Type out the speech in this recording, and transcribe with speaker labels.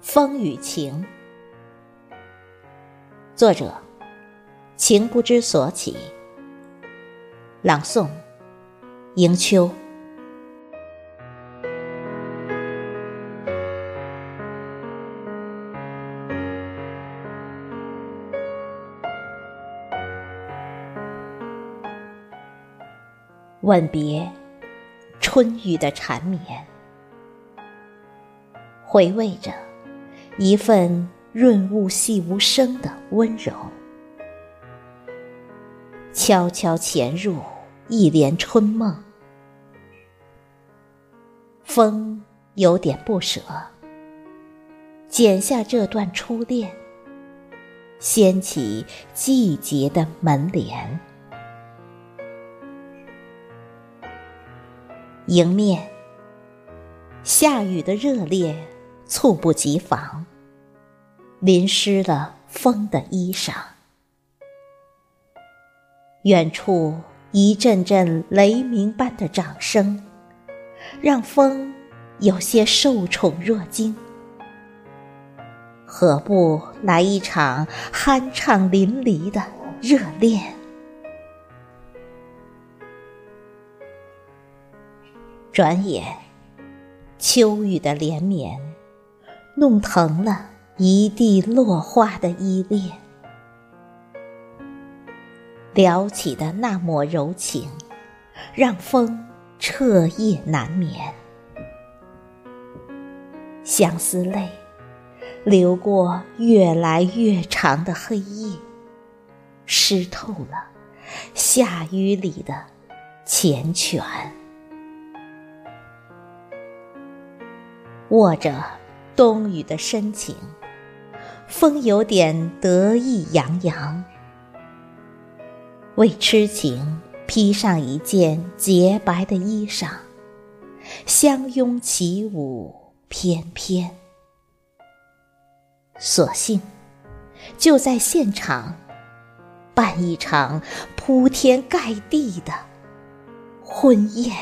Speaker 1: 风雨情，作者：情不知所起。朗诵：迎秋。吻别春雨的缠绵，回味着一份润物细无声的温柔，悄悄潜入一帘春梦。风有点不舍，剪下这段初恋，掀起季节的门帘。迎面，下雨的热烈猝不及防，淋湿了风的衣裳。远处一阵阵雷鸣般的掌声，让风有些受宠若惊。何不来一场酣畅淋漓的热恋？转眼，秋雨的连绵，弄疼了一地落花的依恋。撩起的那抹柔情，让风彻夜难眠。相思泪，流过越来越长的黑夜，湿透了夏雨里的缱绻。握着冬雨的深情，风有点得意洋洋。为痴情披上一件洁白的衣裳，相拥起舞翩翩。索性就在现场办一场铺天盖地的婚宴。